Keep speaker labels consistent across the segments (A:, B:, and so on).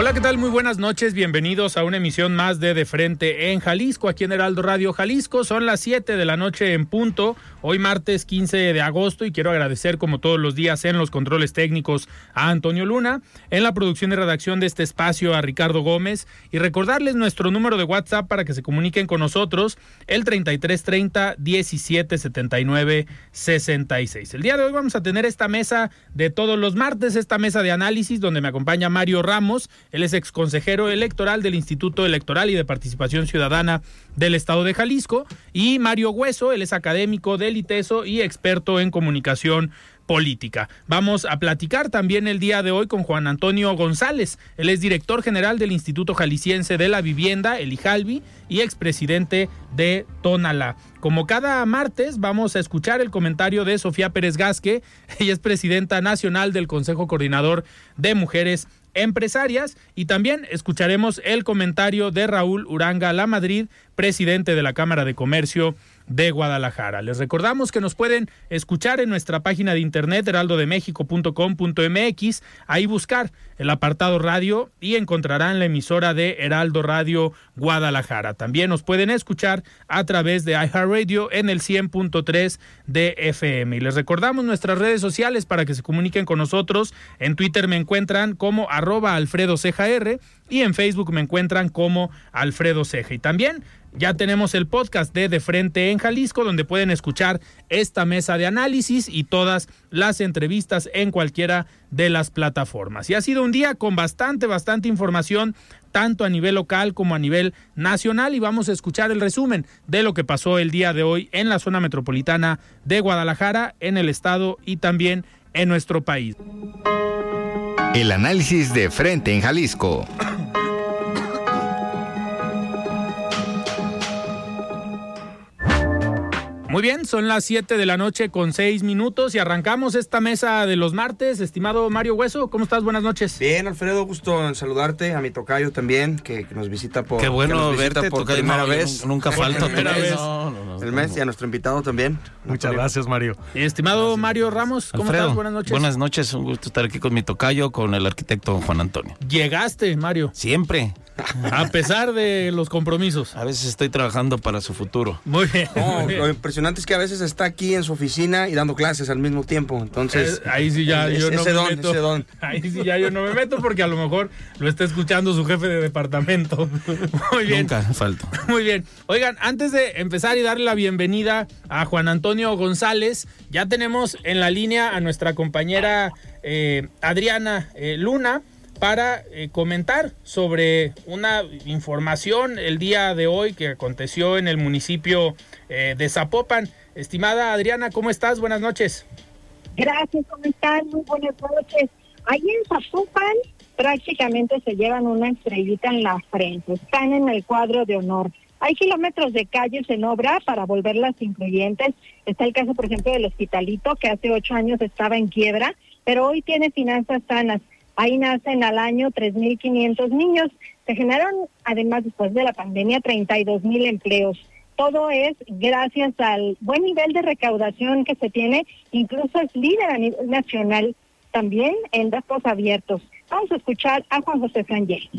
A: Hola, ¿qué tal? Muy buenas noches. Bienvenidos a una emisión más de De Frente en Jalisco, aquí en Heraldo Radio Jalisco. Son las 7 de la noche en punto. Hoy martes 15 de agosto y quiero agradecer como todos los días en los controles técnicos a Antonio Luna, en la producción y redacción de este espacio a Ricardo Gómez y recordarles nuestro número de WhatsApp para que se comuniquen con nosotros, el 3330 1779 66. El día de hoy vamos a tener esta mesa de todos los martes, esta mesa de análisis donde me acompaña Mario Ramos, él es ex consejero electoral del Instituto Electoral y de Participación Ciudadana del Estado de Jalisco, y Mario Hueso, él es académico del ITESO y experto en comunicación política. Vamos a platicar también el día de hoy con Juan Antonio González. Él es director general del Instituto Jalisciense de la Vivienda, el IJALVI, y expresidente de Tonala. Como cada martes, vamos a escuchar el comentario de Sofía Pérez Gasque. Ella es presidenta nacional del Consejo Coordinador de Mujeres empresarias. Y también escucharemos el comentario de Raúl Uranga La Madrid, presidente de la Cámara de Comercio de Guadalajara. Les recordamos que nos pueden escuchar en nuestra página de internet heraldodemexico.com.mx, ahí buscar el apartado radio y encontrarán la emisora de Heraldo Radio Guadalajara. También nos pueden escuchar a través de iHeartRadio en el 100.3 de FM. Y les recordamos nuestras redes sociales para que se comuniquen con nosotros. En Twitter me encuentran como arroba Alfredo y en Facebook me encuentran como Alfredo Ceja. Y también ya tenemos el podcast de De Frente en Jalisco, donde pueden escuchar esta mesa de análisis y todas las entrevistas en cualquiera de las plataformas. Y ha sido un día con bastante, bastante información, tanto a nivel local como a nivel nacional, y vamos a escuchar el resumen de lo que pasó el día de hoy en la zona metropolitana de Guadalajara, en el estado y también en nuestro país.
B: El análisis de Frente en Jalisco.
A: Muy bien, son las 7 de la noche con 6 minutos y arrancamos esta mesa de los martes. Estimado Mario Hueso, ¿cómo estás? Buenas noches.
C: Bien, Alfredo, gusto en saludarte, a mi tocayo también, que, que nos visita por,
D: Qué bueno
C: que nos visita
D: verte,
C: por
D: tocayo,
C: primera
D: no,
C: vez.
D: Nunca falta
A: primera
D: otra vez.
A: vez.
D: No, no, no,
C: El mes y a nuestro invitado también.
E: Muchas
C: Antonio.
E: gracias, Mario.
A: Estimado Mario Ramos, ¿cómo
D: Alfredo,
A: estás? Buenas noches.
D: Buenas noches, un gusto estar aquí con mi tocayo, con el arquitecto Juan Antonio.
A: Llegaste, Mario,
D: Siempre.
A: A pesar de los compromisos.
D: A veces estoy trabajando para su futuro.
A: Muy bien.
C: No,
A: muy bien.
C: lo impresionante es que a veces está aquí en su oficina y dando clases al mismo tiempo. Entonces,
A: Eh, ahí sí ya
C: es-
A: yo no
C: ese
A: me
C: don,
A: meto.
C: ese don.
A: Ahí sí ya yo no me meto porque a lo mejor lo está escuchando su jefe de departamento. Muy bien.
D: Nunca falto.
A: Muy bien. Oigan, antes de empezar y darle la bienvenida a Juan Antonio González, ya tenemos en la línea a nuestra compañera eh, Adriana eh, Luna para eh, comentar sobre una información el día de hoy que aconteció en el municipio eh, de Zapopan. Estimada Adriana, ¿cómo estás? Buenas noches.
F: Gracias, ¿cómo están? Muy buenas noches. Ahí en Zapopan prácticamente se llevan una estrellita en la frente, están en el cuadro de honor. Hay kilómetros de calles en obra para volverlas incluyentes. Está el caso, por ejemplo, del Hospitalito, que hace ocho años estaba en quiebra, pero hoy tiene finanzas sanas. Ahí nacen al año 3.500 niños. Se generaron, además, después de la pandemia, 32.000 empleos. Todo es gracias al buen nivel de recaudación que se tiene, incluso es líder a nivel nacional también en datos abiertos. Vamos a escuchar a Juan José Frangel.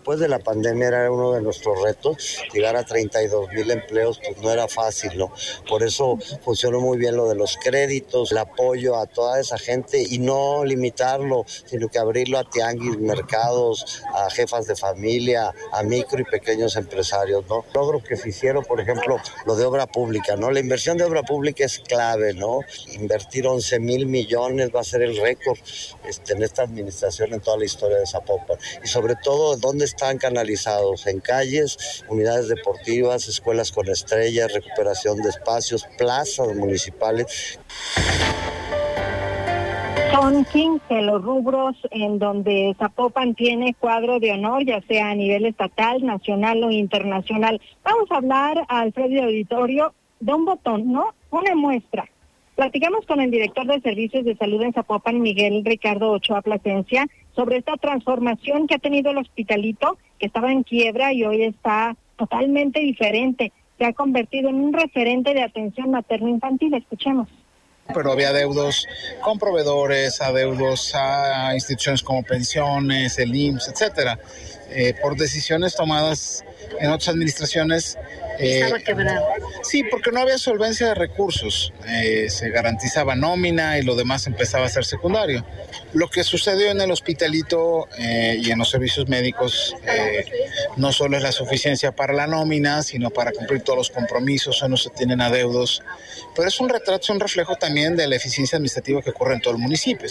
E: Después de la pandemia era uno de nuestros retos, llegar a 32 mil empleos, pues no era fácil, ¿no? Por eso funcionó muy bien lo de los créditos, el apoyo a toda esa gente y no limitarlo, sino que abrirlo a tianguis, mercados, a jefas de familia, a micro y pequeños empresarios, ¿no? Logro que se hicieron, por ejemplo, lo de obra pública, ¿no? La inversión de obra pública es clave, ¿no? Invertir 11 mil millones va a ser el récord este, en esta administración en toda la historia de Zapopan. Y sobre todo, ¿dónde están canalizados? En calles, unidades deportivas, escuelas con estrellas, recuperación de espacios, plazas municipales.
F: Son 15 los rubros en donde Zapopan tiene cuadro de honor, ya sea a nivel estatal, nacional o internacional. Vamos a hablar, Alfredo Auditorio, de un botón, ¿no? Una muestra. Platicamos con el director de Servicios de Salud en Zapopan, Miguel Ricardo Ochoa Plasencia, sobre esta transformación que ha tenido el hospitalito, que estaba en quiebra y hoy está totalmente diferente. Se ha convertido en un referente de atención materno-infantil. Escuchemos
G: pero había adeudos con proveedores, adeudos a instituciones como pensiones, el IMSS, etcétera. Eh, por decisiones tomadas en otras administraciones.
F: Eh, Estaba quebrado.
G: Sí, porque no había solvencia de recursos. Eh, se garantizaba nómina y lo demás empezaba a ser secundario. Lo que sucedió en el hospitalito y en los servicios médicos no solo es la suficiencia para la nómina, sino para cumplir todos los compromisos, o no se tienen adeudos. Pero es un retrato, es un reflejo también de la eficiencia administrativa que ocurre en todo el municipio.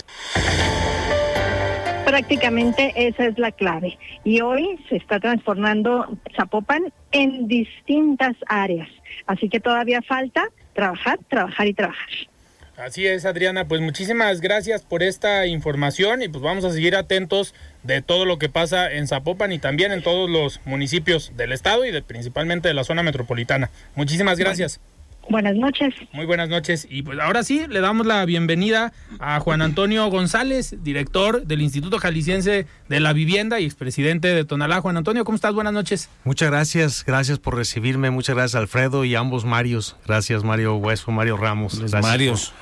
F: Prácticamente esa es la clave. Y hoy se está transformando Zapopan en distintas áreas. Así que todavía falta trabajar, trabajar y trabajar.
A: Así es, Adriana. Pues muchísimas gracias por esta información y pues vamos a seguir atentos de todo lo que pasa en Zapopan y también en todos los municipios del estado y de, principalmente de la zona metropolitana. Muchísimas gracias.
F: Buenas noches.
A: Muy buenas noches. Y pues ahora sí, le damos la bienvenida a Juan Antonio González, director del Instituto Jalisciense de la Vivienda y expresidente de Tonalá. Juan Antonio, ¿cómo estás? Buenas noches.
H: Muchas gracias, gracias por recibirme. Muchas gracias Alfredo y ambos Marios. Gracias Mario Hueso, Mario Ramos. Gracias
D: Marios.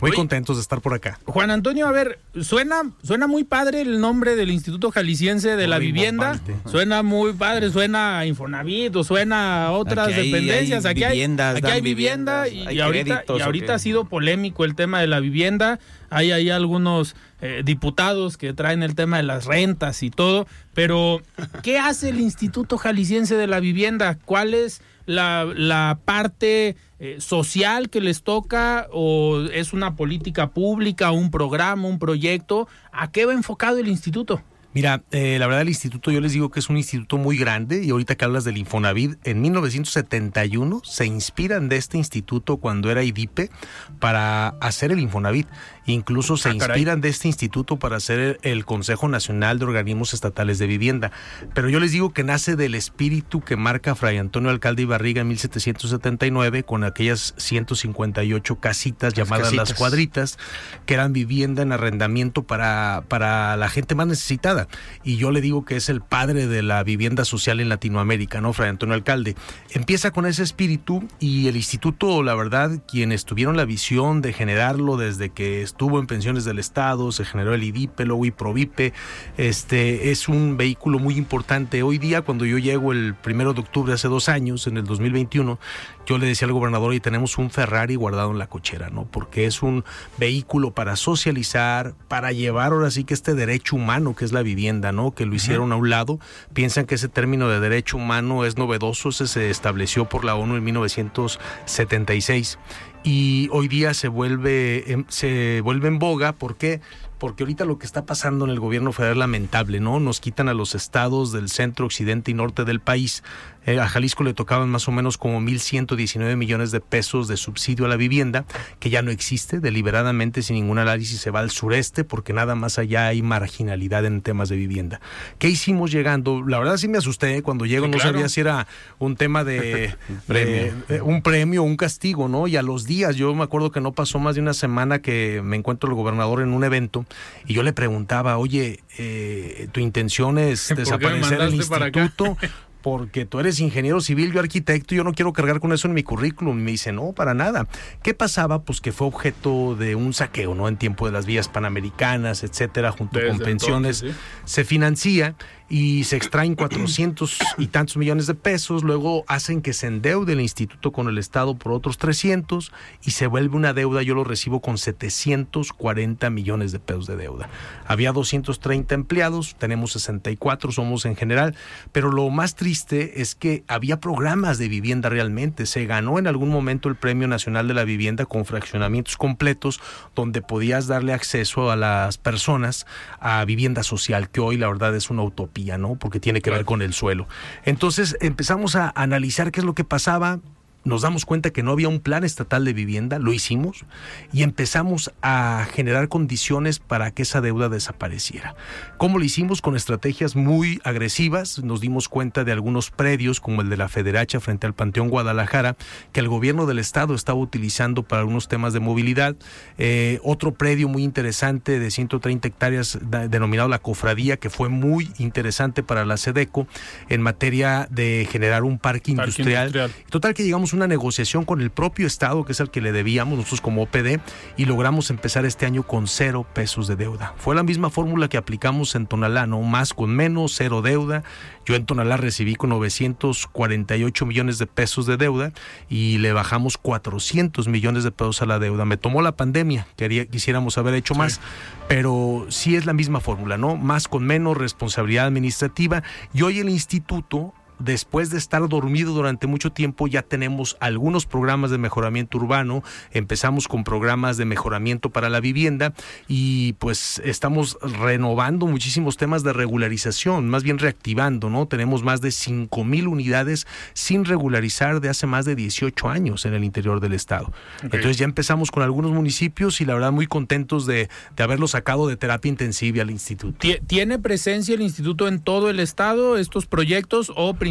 H: Muy contentos de estar por acá.
A: Juan Antonio, a ver, suena, suena muy padre el nombre del Instituto Jalisciense de la Vivienda. Suena muy padre, suena a Infonavit o suena a otras dependencias. aquí hay, aquí hay vivienda y, ahorita, y ahorita ha sido polémico el tema de la vivienda. Hay ahí algunos eh, diputados que traen el tema de las rentas y todo. Pero, ¿qué hace el Instituto Jalisciense de la Vivienda? ¿Cuál es la, parte eh, social que les toca o es una política pública, un programa, un proyecto? ¿A qué va enfocado el instituto?
H: Mira, eh, la verdad el instituto yo les digo que es un instituto muy grande y ahorita que hablas del Infonavit, en 1971 se inspiran de este instituto cuando era IDIPE para hacer el Infonavit. Incluso se ah, inspiran de este instituto para hacer el Consejo Nacional de Organismos Estatales de Vivienda. Pero yo les digo que nace del espíritu que marca Fray Antonio Alcalde Ibarriga en 1779 con aquellas 158 casitas llamadas las cuadritas, que eran vivienda en arrendamiento para, para la gente más necesitada. Y yo le digo que es el padre de la vivienda social en Latinoamérica, ¿no? Fray Antonio Alcalde. Empieza con ese espíritu y el instituto, la verdad, quienes tuvieron la visión de generarlo desde que estuvo en pensiones del Estado, se generó el IDIPE, luego IPROVIPE, este, es un vehículo muy importante. Hoy día, cuando yo llego el primero de octubre hace dos años, en el 2021, yo le decía al gobernador y tenemos un Ferrari guardado en la cochera, ¿no? Porque es un vehículo para socializar, para llevar ahora sí que este derecho humano que es la vivienda, ¿no? Que lo hicieron a un lado. Piensan que ese término de derecho humano es novedoso, ese se estableció por la ONU en 1976 y hoy día se vuelve, se vuelve en boga. ¿Por qué? porque ahorita lo que está pasando en el gobierno federal es lamentable, ¿no? Nos quitan a los estados del centro, occidente y norte del país. Eh, a Jalisco le tocaban más o menos como 1.119 millones de pesos de subsidio a la vivienda, que ya no existe, deliberadamente sin ningún análisis se va al sureste, porque nada más allá hay marginalidad en temas de vivienda. ¿Qué hicimos llegando? La verdad sí me asusté ¿eh? cuando llego, no sabía si era un tema de, premio. un premio o un castigo, ¿no? Y a los días, yo me acuerdo que no pasó más de una semana que me encuentro el gobernador en un evento y yo le preguntaba, oye, eh, ¿tu intención es desaparecer el instituto? porque tú eres ingeniero civil, yo arquitecto, yo no quiero cargar con eso en mi currículum. Y me dice, no, para nada. ¿Qué pasaba? Pues que fue objeto de un saqueo, ¿no? En tiempo de las vías panamericanas, etcétera, junto
A: Desde
H: con pensiones.
A: entonces,
H: Se financia y se extraen 400 y tantos millones de pesos, luego hacen que se endeude el instituto con el Estado por otros 300 y se vuelve una deuda, yo lo recibo con 740 millones de pesos de deuda. Había 230 empleados, tenemos 64, somos en general, pero lo más triste es que había programas de vivienda realmente, se ganó en algún momento el Premio Nacional de la Vivienda con fraccionamientos completos donde podías darle acceso a las personas a vivienda social, que hoy la verdad es una utopía. ¿No? Porque tiene que ver con el suelo. Entonces empezamos a analizar qué es lo que pasaba, nos damos cuenta que no había un plan estatal de vivienda, lo hicimos y empezamos a generar condiciones para que esa deuda desapareciera. ¿Cómo lo hicimos? Con estrategias muy agresivas. Nos dimos cuenta de algunos predios, como el de la Federacha frente al Panteón Guadalajara, que el gobierno del estado estaba utilizando para algunos temas de movilidad. Eh, otro predio muy interesante de 130 hectáreas denominado La Cofradía, que fue muy interesante para la SEDECO en materia de generar un parque
A: Parque
H: industrial.
A: industrial.
H: Total que llegamos una negociación con el propio Estado, que es el que le debíamos nosotros como OPD, y logramos empezar este año con cero pesos de deuda. Fue la misma fórmula que aplicamos en Tonalá, ¿no? Más con menos, cero deuda. Yo en Tonalá recibí con 948 millones de pesos de deuda y le bajamos 400 millones de pesos a la deuda. Me tomó la pandemia, quería, quisiéramos haber hecho más, pero sí es la misma fórmula, ¿no? Más con menos, responsabilidad administrativa. Y hoy el instituto después de estar dormido durante mucho tiempo, ya tenemos algunos programas de mejoramiento urbano, empezamos con programas de mejoramiento para la vivienda y pues estamos renovando muchísimos temas de regularización, más bien reactivando, ¿no? Tenemos más de 5 mil unidades sin regularizar de hace más de 18 años en el interior del estado. Entonces ya empezamos con algunos municipios y la verdad muy contentos de, de haberlo sacado de terapia intensiva al instituto.
A: Tie- ¿Tiene presencia el instituto en todo el estado, estos proyectos, o principalmente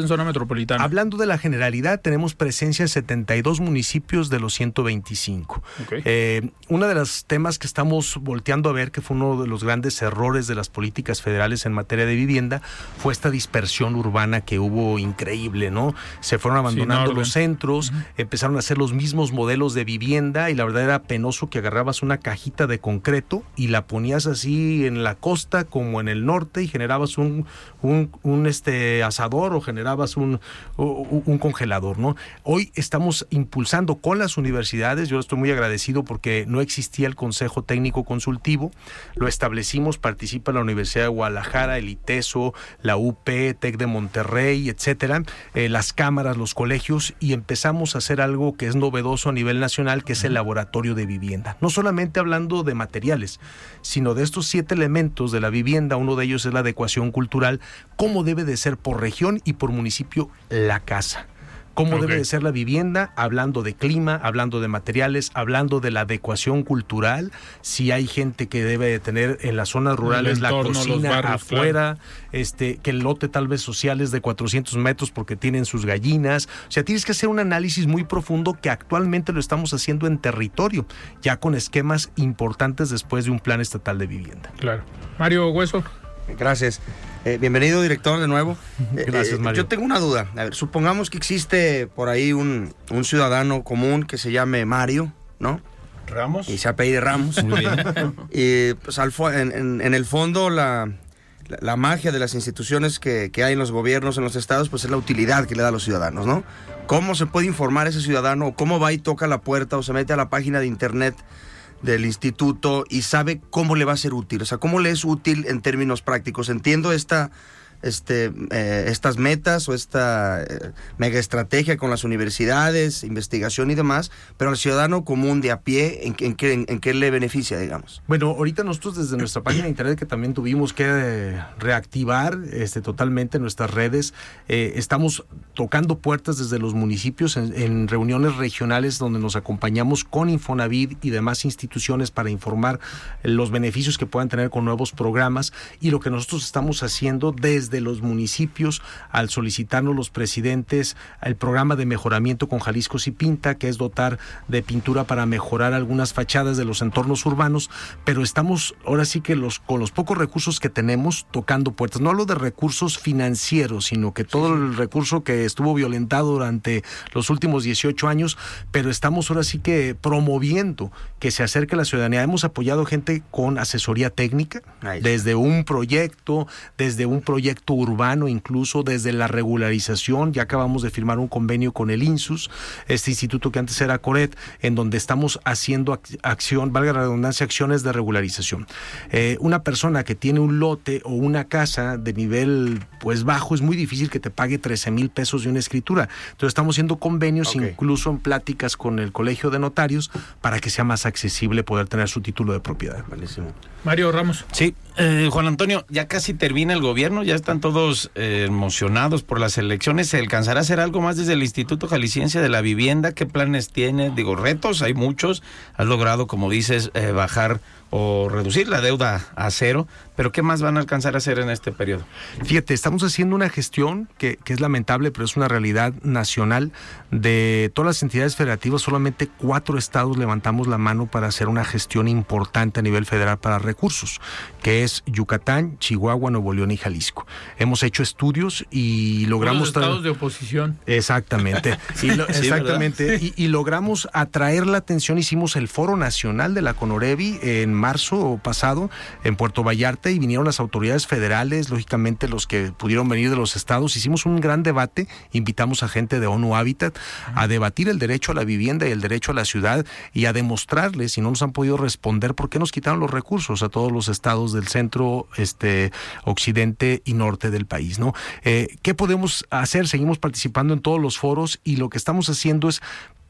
A: en zona metropolitana?
H: Hablando de la generalidad, tenemos presencia en 72 municipios de los 125.
A: Ok.
H: Eh, uno de los temas que estamos volteando a ver, que fue uno de los grandes errores de las políticas federales en materia de vivienda, fue esta dispersión urbana que hubo increíble, ¿no? Se fueron abandonando los centros, empezaron a hacer los mismos modelos de vivienda y la verdad era penoso que agarrabas una cajita de concreto y la ponías así en la costa como en el norte y generabas un, un, un, este asador o generabas un, un congelador, ¿no? Hoy estamos impulsando con las universidades, yo estoy muy agradecido porque no existía el Consejo Técnico Consultivo, lo establecimos, participa la Universidad de Guadalajara, el ITESO, la UP, TEC de Monterrey, etcétera, eh, las cámaras, los colegios, y empezamos a hacer algo que es novedoso a nivel nacional, que es el laboratorio de vivienda. No solamente hablando de materiales, sino de estos siete elementos de la vivienda, uno de ellos es la adecuación cultural, cómo debe de ser por región y por municipio la casa. Cómo debe de ser la vivienda, hablando de clima, hablando de materiales, hablando de la adecuación cultural, si hay gente que debe de tener en las zonas rurales la
A: entorno,
H: cocina
A: barrios,
H: afuera, este, que el lote tal vez social es de 400 metros porque tienen sus gallinas. O sea, tienes que hacer un análisis muy profundo que actualmente lo estamos haciendo en territorio, ya con esquemas importantes después de un plan estatal de vivienda.
A: Claro. Mario Hueso.
C: Gracias. Eh, bienvenido, director, de nuevo. Eh,
H: Gracias,
C: eh,
H: Mario.
C: Yo tengo una duda. A ver, supongamos que existe por ahí un, un ciudadano común que se llame Mario, ¿no?
D: Ramos.
C: Y se apellide Ramos.
D: Muy bien.
C: y pues al fo- en, en- en el fondo la, la, la magia de las instituciones que, que hay en los gobiernos, en los estados, pues es la utilidad que le da a los ciudadanos, ¿no? ¿Cómo se puede informar ese ciudadano? ¿Cómo va y toca la puerta o se mete a la página de internet del instituto y sabe cómo le va a ser útil? O sea, ¿cómo le es útil en términos prácticos? Entiendo esta... Este, eh, estas metas o esta eh, mega estrategia con las universidades, investigación y demás, pero al ciudadano común de a pie, ¿en, qué- en, qué- en- en qué le beneficia, digamos?
H: Bueno, ahorita nosotros desde nuestra página de internet que también tuvimos que eh, reactivar este, totalmente nuestras redes, eh, estamos tocando puertas desde los municipios en, en reuniones regionales donde nos acompañamos con Infonavit y demás instituciones para informar los beneficios que puedan tener con nuevos programas y lo que nosotros estamos haciendo desde desde los municipios al solicitarnos los presidentes el programa de mejoramiento con Jalisco y Pinta, que es dotar de pintura para mejorar algunas fachadas de los entornos urbanos, pero estamos ahora sí que los con los pocos recursos que tenemos tocando puertas. No hablo de recursos financieros, sino que todo el recurso que estuvo violentado durante los últimos 18 años, pero estamos ahora sí que promoviendo que se acerque a la ciudadanía. Hemos apoyado gente con asesoría técnica, desde un proyecto, desde un proyecto urbano, incluso desde la regularización. Ya acabamos de firmar un convenio con el INSUS, este instituto que antes era Coret, en donde estamos haciendo acción, valga la redundancia, acciones de regularización. Eh, una persona que tiene un lote o una casa de nivel pues bajo, es muy difícil que te pague 13 mil pesos de una escritura. Entonces estamos haciendo convenios, incluso en pláticas con el Colegio de Notarios, para que sea más accesible poder tener su título de propiedad.
A: Mario Ramos.
D: Sí, eh, Juan Antonio, ya casi termina el gobierno, ya están todos eh, emocionados por las elecciones. ¿Se alcanzará a hacer algo más desde el Instituto Jalisciense de la Vivienda? ¿Qué planes tiene? Digo, retos, hay muchos. Has logrado, como dices, eh, bajar o reducir la deuda a cero, pero ¿qué más van a alcanzar a hacer en este periodo?
H: Fíjate, estamos haciendo una gestión que, que, es lamentable, pero es una realidad nacional. De todas las entidades federativas, solamente cuatro estados levantamos la mano para hacer una gestión importante a nivel federal para recursos, que es Yucatán, Chihuahua, Nuevo León y Jalisco. Hemos hecho estudios y logramos...
A: Los estados de oposición.
H: Exactamente. y lo, exactamente. y, y, logramos atraer la atención, hicimos el Foro Nacional de la Conorevi en marzo pasado en Puerto Vallarta y vinieron las autoridades federales, lógicamente los que pudieron venir de los estados. Hicimos un gran debate, invitamos a gente de ONU Habitat a debatir el derecho a la vivienda y el derecho a la ciudad y a demostrarles, si no nos han podido responder, por qué nos quitaron los recursos a todos los estados del centro, este, occidente y norte del país. ¿no? Eh, ¿Qué podemos hacer? Seguimos participando en todos los foros y lo que estamos haciendo es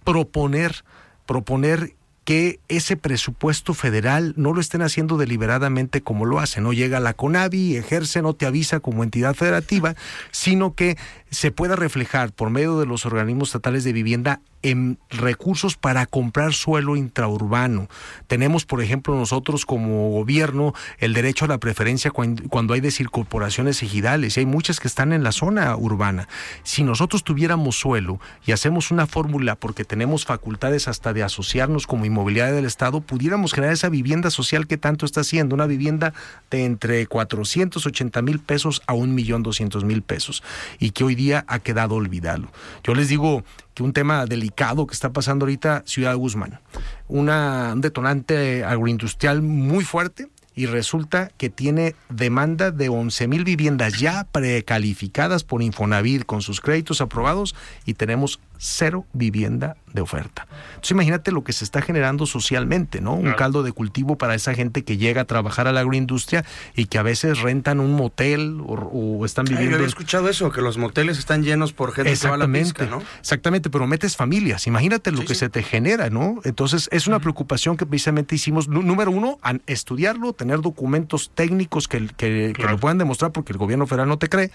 H: proponer proponer que ese presupuesto federal no lo estén haciendo deliberadamente como lo hacen. No llega la CONAVI, ejerce, no te avisa como entidad federativa, sino que se pueda reflejar por medio de los organismos estatales de vivienda en recursos para comprar suelo intraurbano. Tenemos, por ejemplo, nosotros como gobierno el derecho a la preferencia cuando hay desincorporaciones ejidales y hay muchas que están en la zona urbana. Si nosotros tuviéramos suelo y hacemos una fórmula porque tenemos facultades hasta de asociarnos como inmobiliaria del Estado, pudiéramos generar esa vivienda social que tanto está haciendo, una vivienda de entre 480 mil pesos a un millón doscientos mil pesos y que hoy día ha quedado olvidado. Yo les digo, que un tema delicado que está pasando ahorita Ciudad Guzmán. Una, un detonante agroindustrial muy fuerte y resulta que tiene demanda de 11 mil viviendas ya precalificadas por Infonavit con sus créditos aprobados y tenemos cero vivienda de oferta. Entonces imagínate lo que se está generando socialmente, ¿no? Un caldo de cultivo para esa gente que llega a trabajar a la agroindustria y que a veces rentan un motel o, están viviendo... Ay,
C: yo había escuchado eso, que los moteles están llenos por gente que va a la pizca, ¿no?
H: Exactamente, pero metes familias, imagínate lo que se te genera, ¿no? Entonces es una preocupación que precisamente hicimos, número uno, estudiarlo, tener documentos técnicos que, que, que lo puedan demostrar porque el gobierno federal no te cree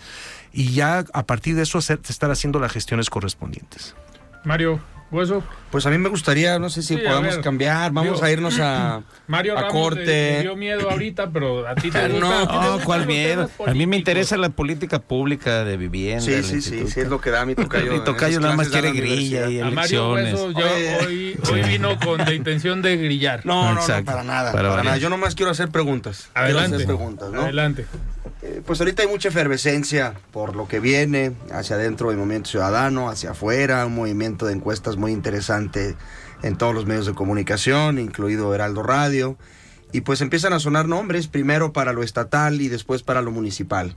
H: y ya a partir de eso hacer, estar haciendo las gestiones correspondientes.
A: Mario, Hueso.
C: Pues a mí me gustaría, no sé si
A: Sí, ver,
C: cambiar, vamos
A: digo,
C: a irnos a,
A: Mario
C: a
A: Ramos
C: corte.
A: le- le dio miedo ahorita, pero a ti te gusta.
C: No,
A: ti te
D: No, ¿cuál miedo? A mí me interesa la política pública de vivienda.
C: Sí, sí, sí, sí, es lo que da mi tocayo.
D: Mi tocayo nada más quiere
C: la
D: grilla y.
A: A Mario
D: elecciones.
A: Hueso ya
C: Oye.
A: hoy, hoy vino con la intención de grillar.
C: No, no, no, para nada.
D: Para
C: nada. Yo nomás quiero hacer preguntas.
A: Adelante.
C: hacer preguntas, ¿no?
A: Adelante.
C: Eh, Pues ahorita hay mucha efervescencia por lo que viene hacia adentro del movimiento ciudadano, hacia afuera, un movimiento de encuestas muy interesante en todos los medios de comunicación, incluido Heraldo Radio. Y pues empiezan a sonar nombres, primero para lo estatal y después para lo municipal.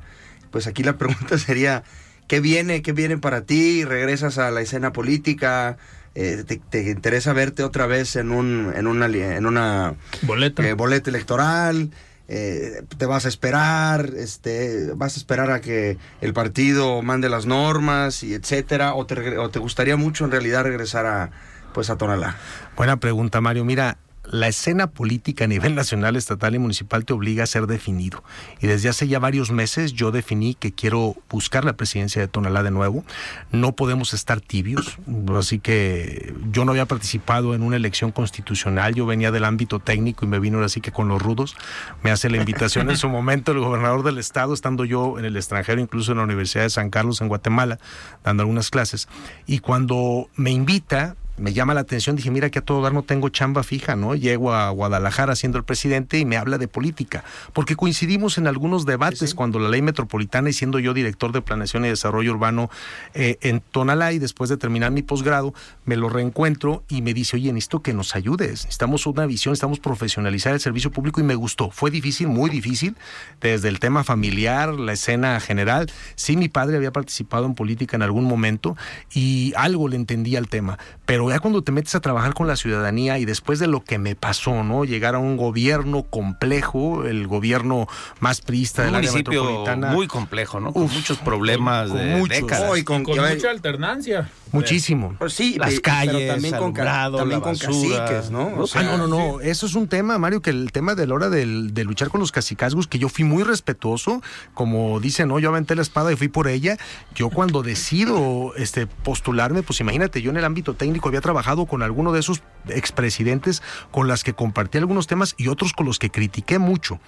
C: Pues aquí la pregunta sería, ¿qué viene? ¿Qué viene para ti? ¿Regresas a la escena política? Eh, te, te interesa verte otra vez en, un, en una, en una
A: Boleta.
C: eh, boleta electoral, eh, te vas a esperar, este, vas a esperar a que el partido mande las normas y etcétera, o te, o te gustaría mucho en realidad regresar a pues a Tonalá.
H: Buena pregunta, Mario. Mira, la escena política a nivel nacional, estatal y municipal te obliga a ser definido. Y desde hace ya varios meses yo definí que quiero buscar la presidencia de Tonalá de nuevo. No podemos estar tibios, así que yo no había participado en una elección constitucional, yo venía del ámbito técnico y me vino así que con los rudos. Me hace la invitación en su momento el gobernador del estado, estando yo en el extranjero, incluso en la Universidad de San Carlos en Guatemala, dando algunas clases. Y cuando me invita, me llama la atención, dije, mira que a todo dar no tengo chamba fija, ¿no? Llego a Guadalajara siendo el presidente y me habla de política, porque coincidimos en algunos debates cuando la ley metropolitana y siendo yo director de planeación y desarrollo urbano eh, en Tonalá y después de terminar mi posgrado, me lo reencuentro y me dice, oye, necesito que nos ayudes, necesitamos una visión, estamos profesionalizar el servicio público y me gustó. Fue difícil, muy difícil, desde el tema familiar, la escena general. Sí, mi padre había participado en política en algún momento y algo le entendía al tema, pero pero ya cuando te metes a trabajar con la ciudadanía y después de lo que me pasó, ¿no? Llegar a un gobierno complejo, el gobierno más priista del área metropolitana.
D: Muy complejo, ¿no? Con muchos problemas de muchos. décadas.
A: y con, mucha alternancia.
H: Muchísimo.
C: Pues sí, las calles, también con, también con caciques, ¿no?
H: ah, no, no, no. Eso es un tema, Mario, que el tema de la hora de luchar con los cacicazgos, que yo fui muy respetuoso, como dicen, no, yo aventé la espada y fui por ella. Yo cuando decido este, postularme, pues imagínate, yo en el ámbito técnico había trabajado con alguno de esos expresidentes con las que compartí algunos temas y otros con los que critiqué mucho.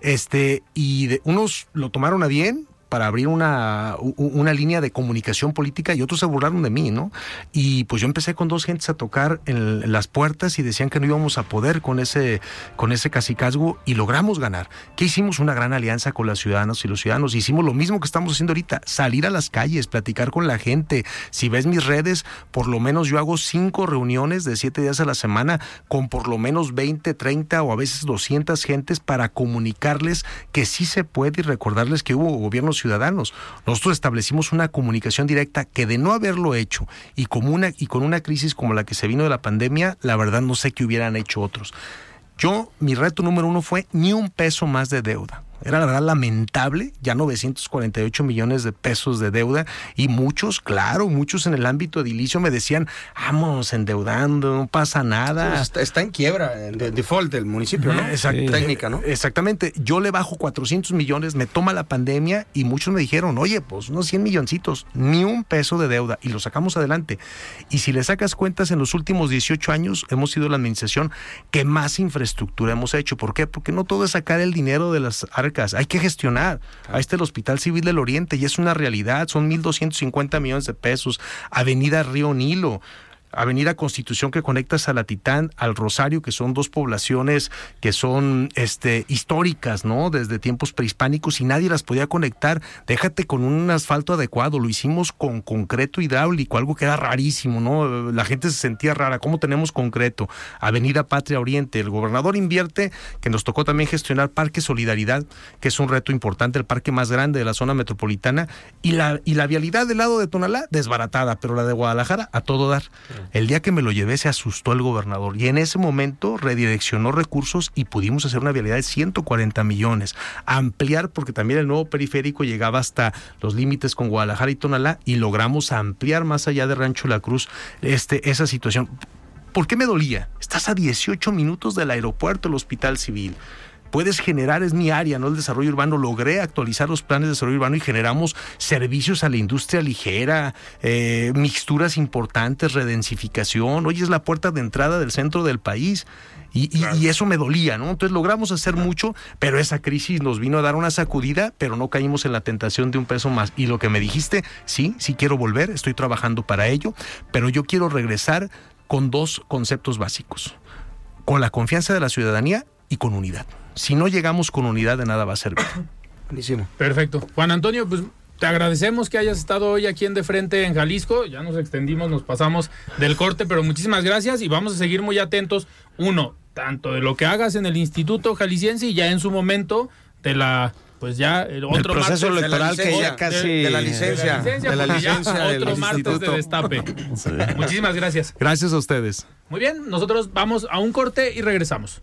H: Este, y de, unos lo tomaron a bien, para abrir una, una línea de comunicación política y otros se burlaron de mí, ¿no? Y pues yo empecé con dos gentes a tocar en, las puertas y decían que no íbamos a poder con ese, con ese y logramos ganar. ¿Qué hicimos? Una gran alianza con las ciudadanos y los ciudadanos. Hicimos lo mismo que estamos haciendo ahorita, salir a las calles, platicar con la gente. Si ves mis redes, por lo menos yo hago cinco reuniones de siete días a la semana con por lo menos 20, 30 o a veces 200 gentes para comunicarles que sí se puede y recordarles que hubo gobiernos ciudadanos. Nosotros establecimos una comunicación directa que de no haberlo hecho y, como una, y con una crisis como la que se vino de la pandemia, la verdad no sé qué hubieran hecho otros. Yo, mi reto número uno fue ni un peso más de deuda. Era la verdad lamentable, ya 948 millones de pesos de deuda y muchos, claro, muchos en el ámbito edilicio me decían, vamos endeudando, no pasa nada.
C: está, en quiebra, en default del municipio, ¿no?
H: Exacto. Técnica, ¿no? Exactamente. Yo le bajo 400 millones, me toma la pandemia y muchos me dijeron, oye, pues unos 100 milloncitos, ni un peso de deuda y lo sacamos adelante. Y si le sacas cuentas, en los últimos 18 años hemos sido la administración que más infraestructura hemos hecho. ¿Por qué? Porque no todo es sacar el dinero de las hay que gestionar. Ahí está el Hospital Civil del Oriente y es una realidad, son 1.250 millones de pesos. Avenida Río Nilo, Avenida Constitución que conecta Salatitán al Rosario, que son dos poblaciones que son este, históricas, ¿no? Desde tiempos prehispánicos y nadie las podía conectar. Déjate con un asfalto adecuado, lo hicimos con concreto hidráulico, algo que era rarísimo, ¿no? La gente se sentía rara, ¿cómo tenemos concreto? Avenida Patria Oriente, el gobernador invierte, que nos tocó también gestionar Parque Solidaridad, que es un reto importante, el parque más grande de la zona metropolitana, y la, y la vialidad del lado de Tonalá, desbaratada, pero la de Guadalajara, a todo dar. El día que me lo llevé se asustó el gobernador y en ese momento redireccionó recursos y pudimos hacer una vialidad de 140 millones, ampliar porque también el nuevo periférico llegaba hasta los límites con Guadalajara y Tonalá y logramos ampliar más allá de Rancho La Cruz este, esa situación. ¿Por qué me dolía? Estás a 18 minutos del aeropuerto, el hospital civil puedes generar, es mi área, ¿no? El desarrollo urbano. Logré actualizar los planes de desarrollo urbano y generamos servicios a la industria ligera, eh, mixturas importantes, redensificación. Hoy es la puerta de entrada del centro del país. Y, y, eso me dolía, ¿no? Entonces logramos hacer mucho, pero esa crisis nos vino a dar una sacudida, pero no caímos en la tentación de un peso más. Y lo que me dijiste, sí, sí quiero volver, estoy trabajando para ello, pero yo quiero regresar con dos conceptos básicos, con la confianza de la ciudadanía y con unidad. Si no llegamos con unidad, de nada va a servir.
A: Buenísimo. Perfecto. Juan Antonio, pues te agradecemos que hayas estado hoy aquí en De Frente en Jalisco. Ya nos extendimos, nos pasamos del corte, pero muchísimas gracias y vamos a seguir muy atentos. Uno, tanto de lo que hagas en el Instituto Jalisciense y ya en su momento de la pues ya el otro
D: proceso electoral que ya casi
C: de, la licencia
A: de la licencia, otro martes de destape. Muchísimas gracias.
H: Gracias a ustedes.
A: Muy bien, nosotros vamos a un corte y regresamos.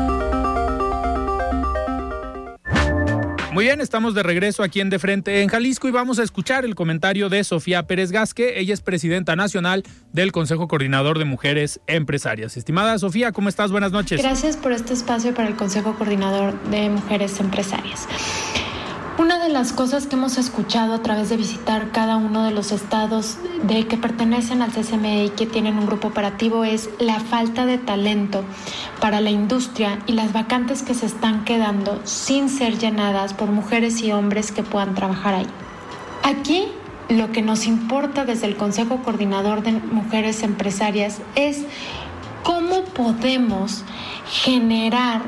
A: Muy bien, estamos de regreso aquí en De Frente en Jalisco y vamos a escuchar el comentario de Sofía Pérez Gasque. Ella es presidenta nacional del Consejo Coordinador de Mujeres Empresarias. Estimada Sofía, ¿cómo estás? Buenas noches.
I: Gracias por este espacio para el Consejo Coordinador de Mujeres Empresarias. Una de las cosas que hemos escuchado a través de visitar cada uno de los estados de que pertenecen al CCME y que tienen un grupo operativo es la falta de talento para la industria y las vacantes que se están quedando sin ser llenadas por mujeres y hombres que puedan trabajar ahí. Aquí lo que nos importa desde el Consejo Coordinador de Mujeres Empresarias es cómo podemos generar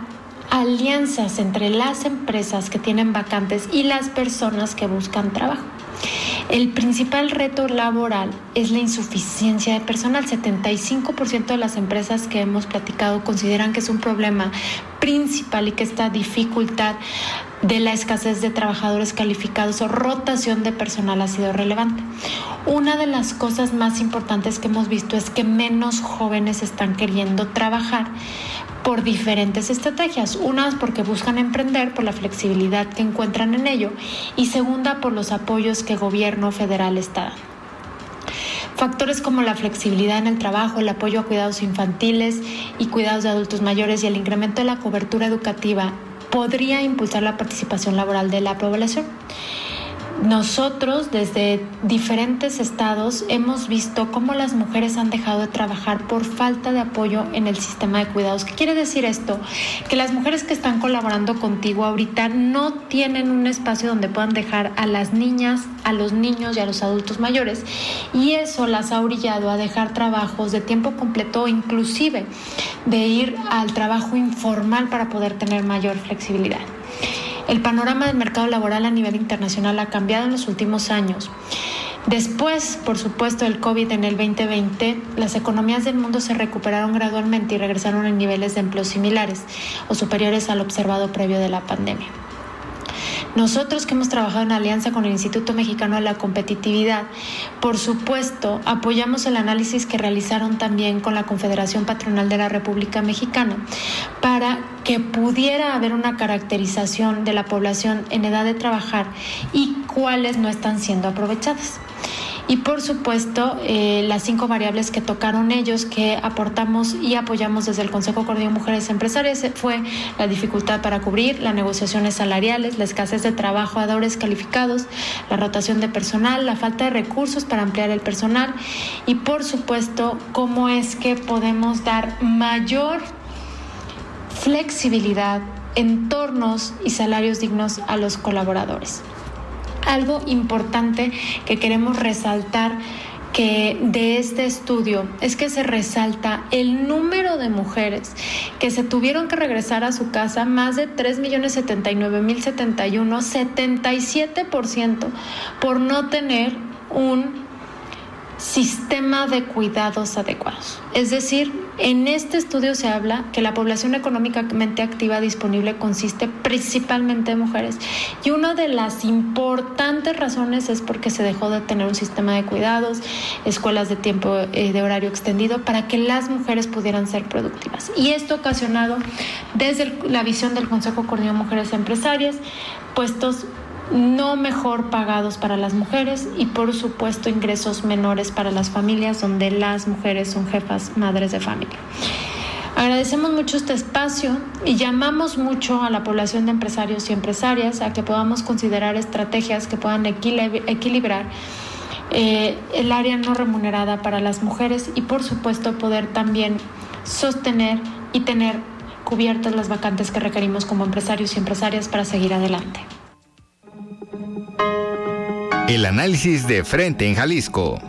I: alianzas entre las empresas que tienen vacantes y las personas que buscan trabajo. El principal reto laboral es la insuficiencia de personal. 75% de las empresas que hemos platicado consideran que es un problema principal y que esta dificultad de la escasez de trabajadores calificados o rotación de personal ha sido relevante. Una de las cosas más importantes que hemos visto es que menos jóvenes están queriendo trabajar por diferentes estrategias. Una porque buscan emprender por la flexibilidad que encuentran en ello y segunda por los apoyos que el gobierno federal está dando. Factores como la flexibilidad en el trabajo, el apoyo a cuidados infantiles y cuidados de adultos mayores y el incremento de la cobertura educativa podría impulsar la participación laboral de la población. Nosotros desde diferentes estados hemos visto cómo las mujeres han dejado de trabajar por falta de apoyo en el sistema de cuidados. ¿Qué quiere decir esto? Que las mujeres que están colaborando contigo ahorita no tienen un espacio donde puedan dejar a las niñas, a los niños y a los adultos mayores. Y eso las ha orillado a dejar trabajos de tiempo completo inclusive de ir al trabajo informal para poder tener mayor flexibilidad. El panorama del mercado laboral a nivel internacional ha cambiado en los últimos años. Después, por supuesto, del COVID en el 2020, las economías del mundo se recuperaron gradualmente y regresaron a niveles de empleo similares o superiores al observado previo de la pandemia. Nosotros que hemos trabajado en alianza con el Instituto Mexicano de la Competitividad, por supuesto, apoyamos el análisis que realizaron también con la Confederación Patronal de la República Mexicana para que pudiera haber una caracterización de la población en edad de trabajar y cuáles no están siendo aprovechadas. Y por supuesto, eh, las cinco variables que tocaron ellos, que aportamos y apoyamos desde el Consejo Coordinador de Mujeres Empresarias, fue la dificultad para cubrir, las negociaciones salariales, la escasez de trabajadores calificados, la rotación de personal, la falta de recursos para ampliar el personal y por supuesto, cómo es que podemos dar mayor flexibilidad, entornos y salarios dignos a los colaboradores. Algo importante que queremos resaltar que de este estudio es que se resalta el número de mujeres que se tuvieron que regresar a su casa, más de 3.079.071, 77% por no tener un sistema de cuidados adecuados. Es decir, En este estudio se habla que la población económicamente activa disponible consiste principalmente de mujeres y una de las importantes razones es porque se dejó de tener un sistema de cuidados, escuelas de tiempo eh, de horario extendido para que las mujeres pudieran ser productivas. Y esto ocasionado desde la visión del Consejo Coordinador de Mujeres Empresarias puestos no mejor pagados para las mujeres y por supuesto ingresos menores para las familias donde las mujeres son jefas, madres de familia. Agradecemos mucho este espacio y llamamos mucho a la población de empresarios y empresarias a que podamos considerar estrategias que puedan equilibrar eh, el área no remunerada para las mujeres y por supuesto poder también sostener y tener cubiertas las vacantes que requerimos como empresarios y empresarias para seguir adelante.
B: El análisis de frente en Jalisco.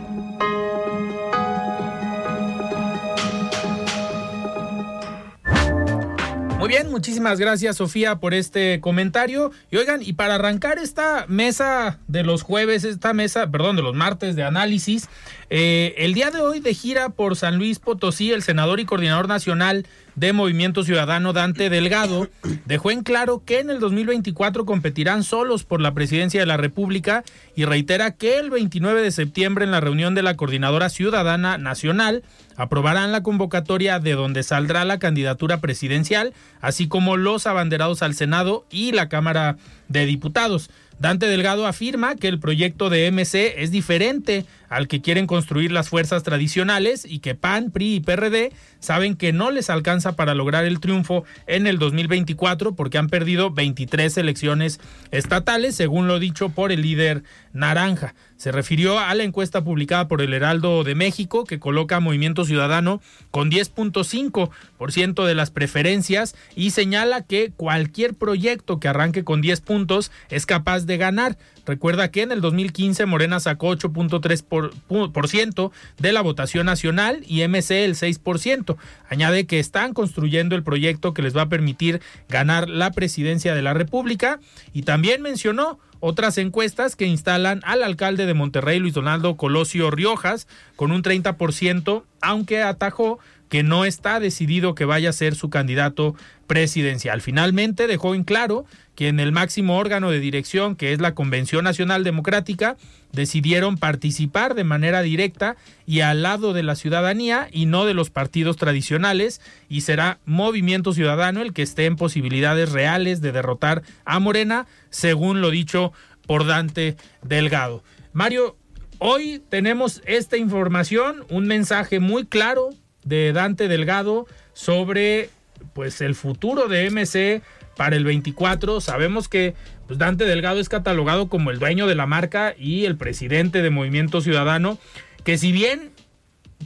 A: Muy bien, muchísimas gracias Sofía por este comentario. Y oigan, y para arrancar esta mesa de los jueves, esta mesa, perdón, de los martes de análisis, eh, el día de hoy de gira por San Luis Potosí, el senador y coordinador nacional de Movimiento Ciudadano Dante Delgado dejó en claro que en el 2024 competirán solos por la presidencia de la República y reitera que el 29 de septiembre en la reunión de la Coordinadora Ciudadana Nacional aprobarán la convocatoria de donde saldrá la candidatura presidencial, así como los abanderados al Senado y la Cámara de Diputados. Dante Delgado afirma que el proyecto de MC es diferente al que quieren construir las fuerzas tradicionales y que PAN, PRI y PRD saben que no les alcanza para lograr el triunfo en el 2024 porque han perdido 23 elecciones estatales, según lo dicho por el líder naranja. Se refirió a la encuesta publicada por el Heraldo de México que coloca a Movimiento Ciudadano con 10.5% de las preferencias y señala que cualquier proyecto que arranque con 10 puntos es capaz de ganar. Recuerda que en el 2015 Morena sacó 8.3% de la votación nacional y MC el 6%. Añade que están construyendo el proyecto que les va a permitir ganar la presidencia de la República y también mencionó otras encuestas que instalan al alcalde de Monterrey, Luis Donaldo Colosio Riojas, con un 30%, aunque atajó que no está decidido que vaya a ser su candidato presidencial. Finalmente dejó en claro que en el máximo órgano de dirección, que es la Convención Nacional Democrática, decidieron participar de manera directa y al lado de la ciudadanía y no de los partidos tradicionales y será Movimiento Ciudadano el que esté en posibilidades reales de derrotar a Morena, según lo dicho por Dante Delgado. Mario, hoy tenemos esta información, un mensaje muy claro de Dante Delgado sobre pues el futuro de MC para el 24. Sabemos que pues, Dante Delgado es catalogado como el dueño de la marca y el presidente de Movimiento Ciudadano, que si bien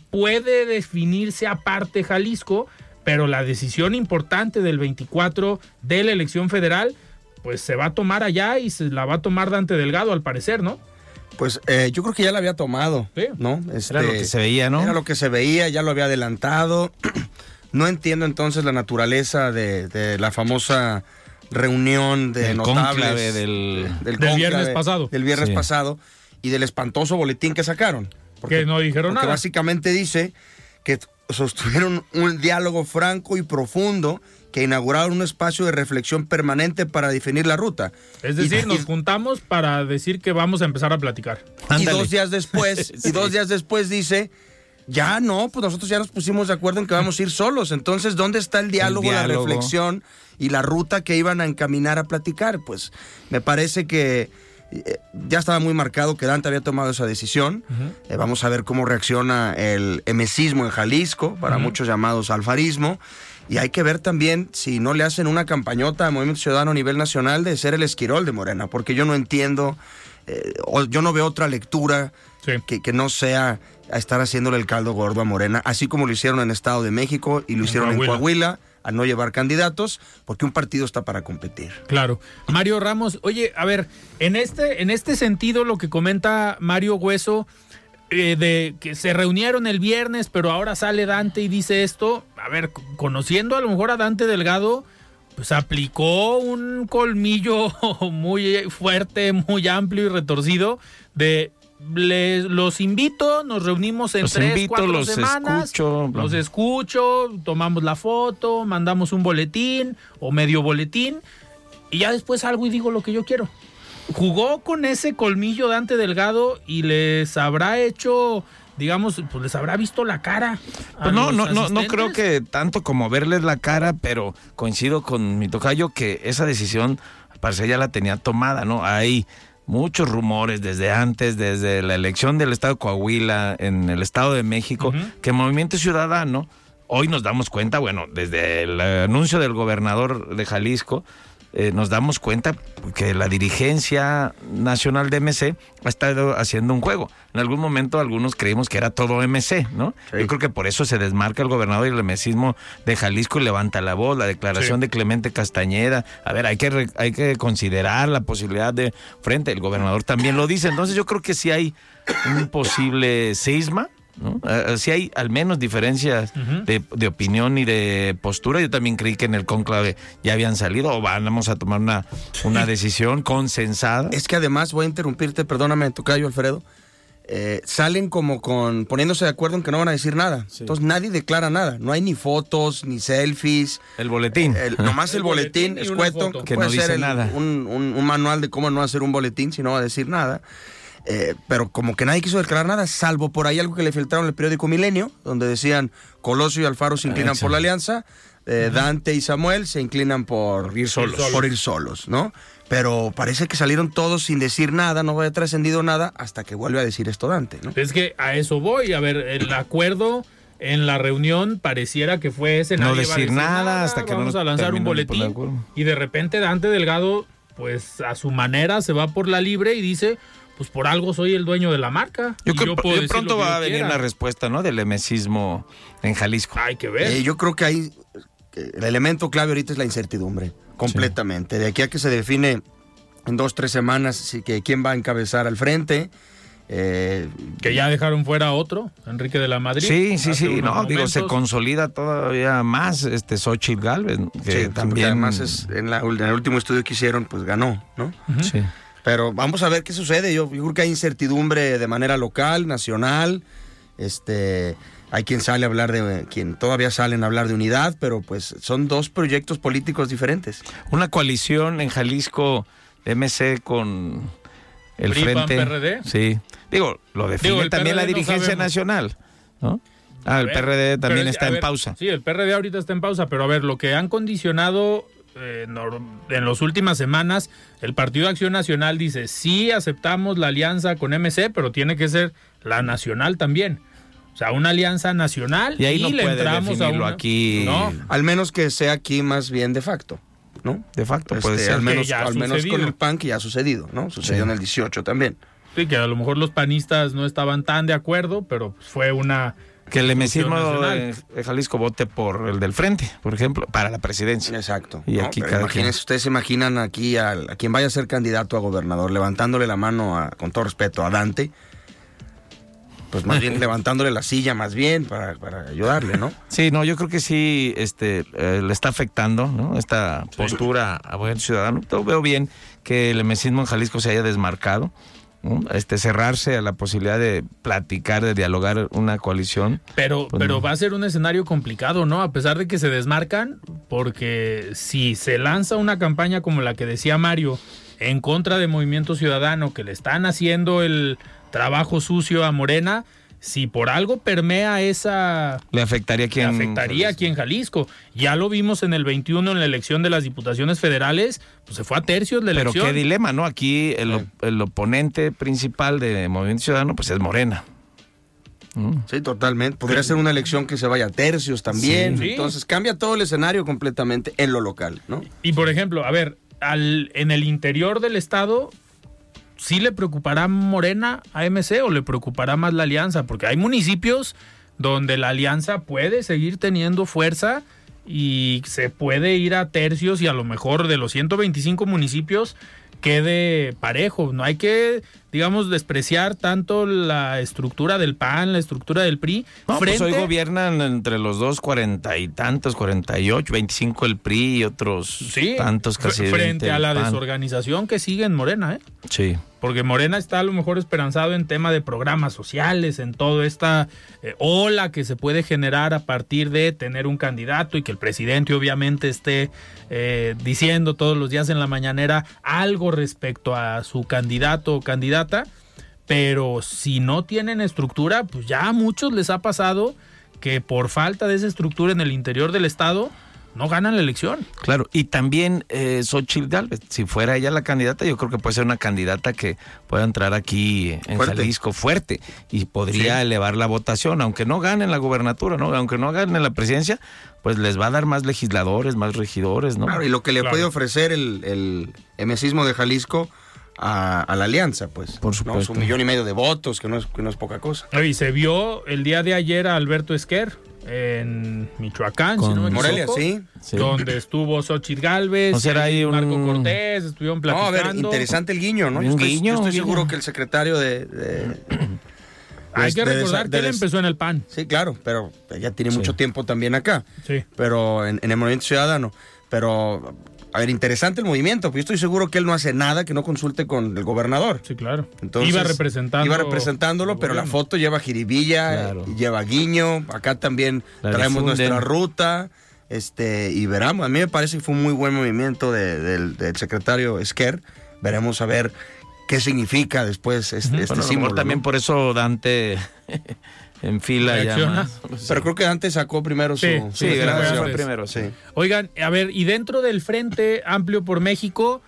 A: puede definirse aparte Jalisco, pero la decisión importante del 24 de la elección federal, pues se va a tomar allá y se la va a tomar Dante Delgado al parecer, ¿no?
C: Pues eh, yo creo que ya la había tomado, ¿no?
D: era lo que se veía, ¿no?
C: Era lo que se veía, ya lo había adelantado. No entiendo entonces la naturaleza de, la famosa reunión de notables
A: del, del, viernes pasado.
C: Del viernes pasado y del espantoso boletín que sacaron.
A: Porque no dijeron
C: porque
A: nada.
C: básicamente dice que sostuvieron un diálogo franco y profundo que inauguraron un espacio de reflexión permanente para definir la ruta.
A: Es decir, nos juntamos para decir que vamos a empezar a platicar.
C: Y dos días después, y dos días después dice ya no, pues nosotros ya nos pusimos de acuerdo en que vamos a ir solos. Entonces, ¿dónde está el diálogo, la reflexión y la ruta que iban a encaminar a platicar? Pues me parece que eh, ya estaba muy marcado que Dante había tomado esa decisión. Eh, vamos a ver cómo reacciona el emesismo en Jalisco, para muchos llamados alfarismo. Y hay que ver también si no le hacen una campañota a Movimiento Ciudadano a nivel nacional de ser el esquirol de Morena, porque yo no entiendo, eh, o yo no veo otra lectura que, que, no sea a estar haciéndole el caldo gordo a Morena, así como lo hicieron en Estado de México y lo hicieron en Coahuila a no llevar candidatos, porque un partido está para competir.
A: Claro. Mario Ramos, oye, a ver, en este, en este sentido, lo que comenta Mario Hueso, eh, de que se reunieron el viernes, pero ahora sale Dante y dice esto, a ver, conociendo a lo mejor a Dante Delgado, pues aplicó un colmillo muy fuerte, muy amplio y retorcido de les, los invito, nos reunimos en
D: Los
A: tres,
D: invito,
A: cuatro
D: los
A: semanas.
D: escucho,
A: Los escucho, tomamos la foto, mandamos un boletín o medio boletín y ya después salgo y digo lo que yo quiero. Jugó con ese colmillo Dante Delgado y les habrá hecho, digamos, pues les habrá visto la cara.
D: Pues no, no, no, no creo que tanto como verles la cara, pero coincido con mi tocayo que esa decisión parece ya la tenía tomada, ¿no? Hay muchos rumores desde antes, desde la elección del estado de Coahuila, en el estado de México, que Movimiento Ciudadano, hoy nos damos cuenta, bueno, desde el anuncio del gobernador de Jalisco, eh, nos damos cuenta que la dirigencia nacional de MC ha estado haciendo un juego. En algún momento algunos creímos que era todo MC, ¿no? Yo creo que por eso se desmarca el gobernador y el MCismo de Jalisco y levanta la voz, la declaración
A: Sí.
D: de Clemente Castañeda. A ver, hay que, re- hay que considerar la posibilidad de frente. El gobernador también lo dice. Entonces yo creo que sí hay un posible cisma. ¿No? Eh, sí hay al menos diferencias de, de opinión y de postura. Yo también creí que en el conclave ya habían salido o vamos a tomar una, una decisión consensada.
C: Es que además, voy a interrumpirte, perdóname, tocayo Alfredo. eh, salen como con poniéndose de acuerdo en que no van a decir nada. Entonces nadie declara nada. No hay ni fotos, ni selfies.
D: El boletín.
C: El- nomás el,
A: El
C: boletín, escueto.
D: Que
C: puede
D: no dice
C: ser el-
D: nada.
C: Un, un- un manual de cómo no hacer un boletín si no va a decir nada. Eh, pero como que nadie quiso declarar nada, salvo por ahí algo que le filtraron en el periódico Milenio, donde decían Colosio y Alfaro se inclinan
D: Eso.
C: por la alianza, eh, Dante y Samuel se inclinan por ir solos, por ir solos, ¿no? Pero parece que salieron todos sin decir nada, no había trascendido nada, hasta que vuelve a decir esto Dante, ¿no?
A: Es que a eso voy. A ver, el acuerdo en la reunión pareciera que fue ese.
D: No
A: nadie va a
D: decir nada hasta que no
A: vamos
D: nos
A: a lanzar un boletín. Y de repente Dante Delgado, pues a su manera, se va por la libre y dice: Pues por algo soy el dueño de la marca.
D: Yo
A: y
D: creo
A: puedo
D: que pronto va
A: yo
D: a venir
A: quiera".
D: una respuesta, ¿no? Del emesismo en Jalisco.
A: Hay que ver.
C: Eh, yo creo que ahí que el elemento clave ahorita es la incertidumbre, completamente. De aquí a que se define en dos, tres semanas si que quién va a encabezar al frente. eh,
A: Que ya dejaron fuera a otro, Enrique de la Madrid.
D: Sí, sí, sí, no, digo, se consolida todavía más este Xochitl Galvez, que
C: sí,
D: también
C: además es, en, la- en el último estudio que hicieron, pues ganó, ¿no?
D: Sí.
C: Pero vamos a ver qué sucede. Yo, yo creo que hay incertidumbre de manera local, nacional. Este, hay quien sale a hablar de, quien todavía salen a hablar de unidad, pero pues son dos proyectos políticos diferentes.
D: Una coalición en Jalisco MC con el
A: PRI, PAN,
D: frente.
A: PRD.
D: Sí. Digo, lo define
A: Digo,
D: también la
A: PRD
D: dirigencia nacional, ¿no? Ah, el
A: ver,
D: PRD también
A: pero,
D: está en pausa.
A: Sí, el PRD ahorita está en pausa, pero a ver, lo que han condicionado en las últimas semanas, el Partido Acción Nacional dice, sí aceptamos la alianza con MC, pero tiene que ser la nacional también. O sea, una alianza nacional
D: Y ahí no
A: le
D: puede
A: entramos a
D: definirlo
A: una-
D: aquí.
A: No,
C: Al menos que sea aquí más bien de facto, ¿no?
D: De facto,
C: Este,
D: puede ser.
C: Al menos, al con el PAN que ya ha sucedido, ¿no? Sucedió
D: Sí.
C: en el 18 también.
A: sí, que a lo mejor los panistas no estaban tan de acuerdo, pero pues, fue una...
D: Que el emesismo
A: nacional.
D: de Jalisco vote por el del frente, por ejemplo, para la presidencia.
C: Exacto.
D: Y
C: No,
D: aquí
C: pero
D: cada
C: imagínense,
D: quien.
C: ustedes se imaginan aquí al- a quien vaya a ser candidato a gobernador, levantándole la mano, a- con todo respeto, a Dante. Pues más bien levantándole la silla, más bien, para, para ayudarle, ¿no?
D: Sí, no, yo creo que sí este, eh, le está afectando ¿no? esta postura a buen ciudadano. Yo veo bien que el emesismo en Jalisco se haya desmarcado, ¿no? este, cerrarse a la posibilidad de platicar, de dialogar una coalición.
A: Pero,
D: Pues
A: pero va a ser un escenario complicado, ¿no? A pesar de que se desmarcan, porque si se lanza una campaña como la que decía Mario en contra de Movimiento Ciudadano, que le están haciendo el trabajo sucio a Morena, si por algo permea esa...
D: Le afectaría aquí
A: Le
D: en
A: afectaría
D: Jalisco.
A: aquí en Jalisco. Ya lo vimos en el 21 en la elección de las diputaciones federales, pues se fue a tercios la
D: Pero
A: elección.
D: qué dilema, ¿no? Aquí el, op- el oponente principal de Movimiento Ciudadano pues es Morena. Mm.
C: Sí, totalmente. Podría ser una elección que se vaya a tercios también.
A: Sí.
C: Entonces cambia todo el escenario completamente en lo local, ¿no?
A: Y por ejemplo, a ver, al, en el interior del estado, ¿sí le preocupará Morena a MC o le preocupará más la alianza? Porque hay municipios donde la alianza puede seguir teniendo fuerza y se puede ir a tercios y a lo mejor de los 125 municipios quede parejo. No hay que, digamos, despreciar tanto la estructura del PAN, la estructura del PRI.
D: No, pues hoy
A: frente-
D: gobiernan entre los dos cuarenta y tantos, cuarenta y ocho, veinticinco el PRI y otros
A: Sí,
D: tantos casi
A: frente
D: 20
A: a la
D: PAN.
A: desorganización que sigue en Morena, ¿eh?
D: Sí.
A: Porque Morena está a lo mejor esperanzado en tema de programas sociales, en toda esta eh, ola que se puede generar a partir de tener un candidato y que el presidente obviamente esté eh, diciendo todos los días en la mañanera algo respecto a su candidato o candidata, pero si no tienen estructura, pues ya a muchos les ha pasado que por falta de esa estructura en el interior del estado, no ganan la elección.
D: Claro, y también eh, Xochitl Galvez, si fuera ella la candidata, yo creo que puede ser una candidata que pueda entrar aquí en
C: Fuerte.
D: Jalisco fuerte y podría
C: Sí.
D: elevar la votación, aunque no gane la gubernatura, ¿no? Aunque no gane la presidencia, pues les va a dar más legisladores, más regidores, ¿no?
C: Claro, y lo que le
D: Claro.
C: puede ofrecer el, el emesismo de Jalisco a, a la alianza, pues. Por
D: supuesto.
C: Un millón y medio de votos, que no es, que no es poca cosa.
A: Y se vio el día de ayer a Alberto Esquer en Michoacán, si no me
C: Morelia, sí. Sí.
A: donde estuvo Xochitl Galvez,
D: O sea, era ahí un-
A: Marco Cortés, estuvieron
C: No,
A: platicando.
C: a ver, interesante el guiño, ¿no?
D: Un
C: Yo estoy,
D: guiño,
C: yo estoy
D: guiño.
C: seguro que el secretario de... de-
A: Hay que
C: de-
A: recordar
C: de-
A: que él empezó en el PAN.
C: Sí, claro, pero ya tiene mucho tiempo también acá.
A: Sí.
C: Pero en, en el Movimiento Ciudadano. Pero, a ver, interesante el movimiento. Pues yo estoy seguro que él no hace nada que no consulte con el gobernador.
A: Sí, claro.
C: Entonces,
A: Iba representando
C: Iba representándolo, pero la foto lleva jiribilla,
D: Claro.
C: y lleva guiño. Acá también
D: La
C: traemos
D: difunden.
C: nuestra ruta. Este, y veremos. A mí me parece que fue un muy buen movimiento de- del, del secretario Esquer. Veremos a ver qué significa después este, este
D: Bueno, a lo mejor
C: símbolo.
D: también
C: ¿no?
D: por eso Dante en fila ya más.
C: Pero creo que antes sacó primero su.
A: Sí,
C: su
D: Sí,
A: Sí,
D: gracias,
A: fue
D: fue
A: antes.
D: primero, sí.
A: Oigan, a ver, y dentro del Frente Amplio por México,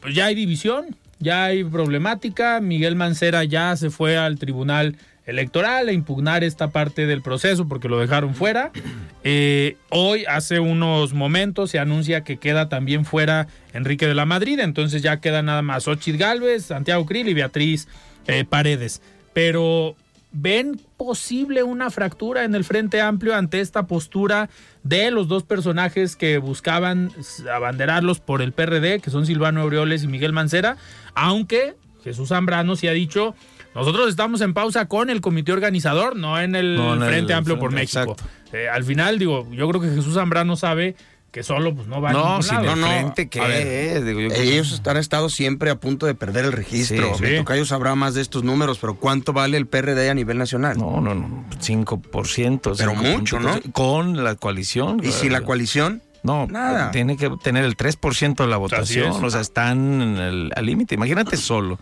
A: pues ya hay división, ya hay problemática. Miguel Mancera ya se fue al Tribunal Electoral a impugnar esta parte del proceso porque lo dejaron fuera. Eh, hoy, hace unos momentos, se anuncia que queda también fuera Enrique de la Madrid, entonces ya queda nada más Ochid Galvez, Santiago Krill y Beatriz eh, Paredes. Pero ¿Ven posible una fractura en el Frente Amplio ante esta postura de los dos personajes que buscaban abanderarlos por el PRD, que son Silvano Aureoles y Miguel Mancera? Aunque Jesús Zambrano sí ha dicho, nosotros estamos en pausa con el comité organizador, no en el
D: No en el
A: Frente Amplio por México. Eh, al final, digo, yo creo que Jesús Zambrano sabe que solo pues, no va a
D: No,
A: ningún
D: sin
A: lado.
D: el frente, ¿qué
C: A ver,
D: es? Digo, yo creo-
C: Ellos han estado siempre a punto de perder el registro.
D: Sí,
A: sí.
C: tocayo sabrá más de estos números, pero ¿cuánto vale el PRD a nivel nacional?
D: No, no, no, 5%.
C: Pero
D: 5
C: mucho, ¿no?
D: Con la coalición.
C: ¿Y sin la coalición?
D: No,
C: Nada.
D: tiene que tener el 3% de la votación.
A: es.
D: O sea, están en el- al límite. Imagínate solo.